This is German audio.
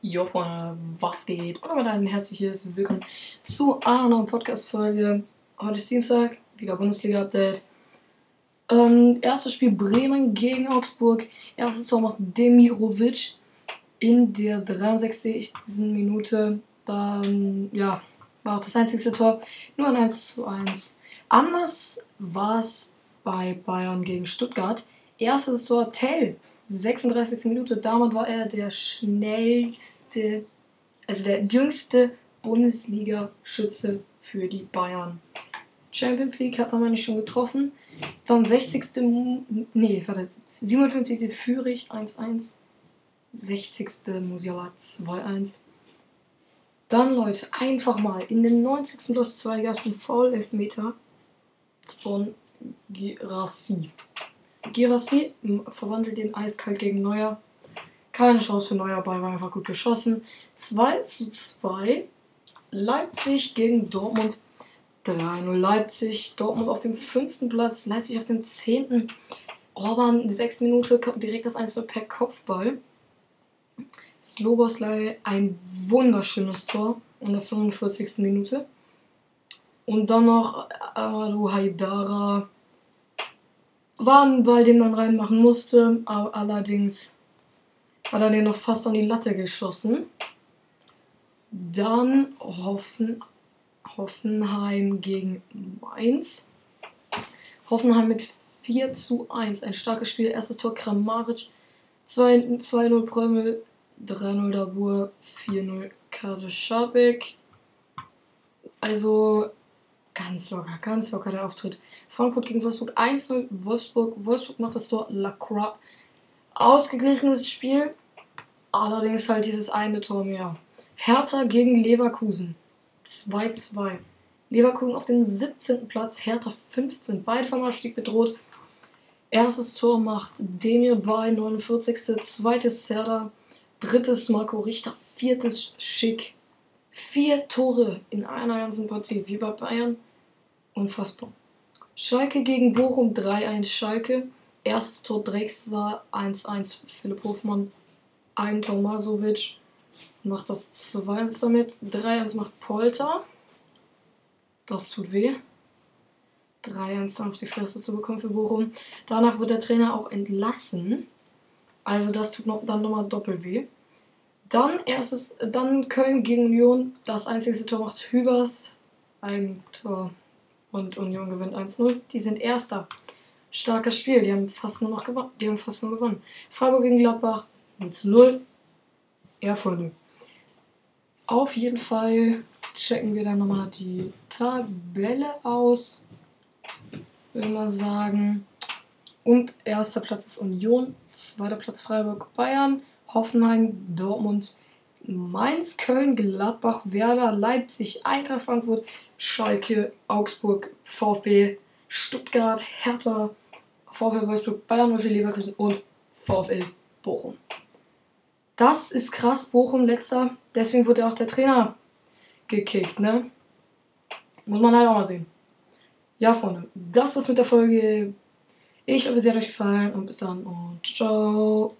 Jo, Freunde, was geht? Und damit ein herzliches Willkommen zu einer neuen Podcast-Folge. Heute ist Dienstag, wieder Bundesliga-Update. Ähm, erstes Spiel Bremen gegen Augsburg. Erstes Tor macht Demirovic in der 63. Minute. Dann, ja, war auch das einzige Tor. Nur ein 1 zu 1. Anders war es bei Bayern gegen Stuttgart. Erstes Tor Tell 36. Minute. Damit war er der schnellste, also der jüngste Bundesliga-Schütze für die Bayern. Champions League hat er mal nicht schon getroffen. Dann 60. Nee, warte. 57. Führig 1-1. 60. Musiala 2-1. Dann, Leute, einfach mal. In den 90. plus 2 gab es einen Foul-Elfmeter von Girassi. Girassi verwandelt den eiskalt gegen Neuer. Keine Chance für Neuer, Ball war einfach gut geschossen. 2 zu 2. Leipzig gegen Dortmund. 3-0 Leipzig. Dortmund auf dem fünften Platz. Leipzig auf dem zehnten. Orban in der sechsten Minute direkt das 1 per Kopfball. Sloboslai ein wunderschönes Tor in der 45. Minute. Und dann noch Amadou Haidara war ein Ball, den man reinmachen musste. Allerdings hat er den noch fast an die Latte geschossen. Dann Hoffen, Hoffenheim gegen Mainz. Hoffenheim mit 4 zu 1. Ein starkes Spiel. Erstes Tor Kramaric. 2-0 Prömel. 3-0 Dabur. 4-0 Kade Schabek. Also ganz locker, ganz locker der Auftritt. Frankfurt gegen Wolfsburg 1-0. Wolfsburg, Wolfsburg macht das Tor. Lacroix. Ausgeglichenes Spiel. Allerdings halt dieses eine Tor mehr. Hertha gegen Leverkusen. 2-2. Leverkusen auf dem 17. Platz, Hertha 15. Beide vom Abstieg bedroht. Erstes Tor macht Demir Bay, 49. Zweites Serda. Drittes Marco Richter. Viertes Schick. Vier Tore in einer ganzen Partie, wie bei Bayern. Unfassbar. Schalke gegen Bochum 3-1 Schalke. Erstes Tor Drexler 1-1 Philipp Hofmann. Eigentor Masovic macht das 2-1 damit. 3-1 macht Polter. Das tut weh. 3-1 auf die Fresse zu bekommen für Bochum. Danach wird der Trainer auch entlassen. Also das tut noch, dann nochmal doppelt weh. Dann erstes, dann Köln gegen Union. Das einzige Tor macht Hübers. Eigentor und Union gewinnt 1-0. Die sind Erster. Starkes Spiel. Die haben fast nur noch gewonnen. Die haben fast nur gewonnen. Freiburg gegen Gladbach 0 Ja, Freunde. Auf jeden Fall checken wir dann nochmal die Tabelle aus. Würde mal sagen. Und erster Platz ist Union, zweiter Platz Freiburg, Bayern, Hoffenheim, Dortmund, Mainz, Köln, Gladbach, Werder, Leipzig, Eintracht Frankfurt, Schalke, Augsburg, VfB, Stuttgart, Hertha, VfL Wolfsburg, Bayern, VfL Leverkusen und VfL Bochum. Das ist krass, Bochum letzter, deswegen wurde auch der Trainer gekickt, ne? Muss man halt auch mal sehen. Ja, Freunde, das war's mit der Folge. Ich hoffe, sie hat euch gefallen und bis dann und ciao.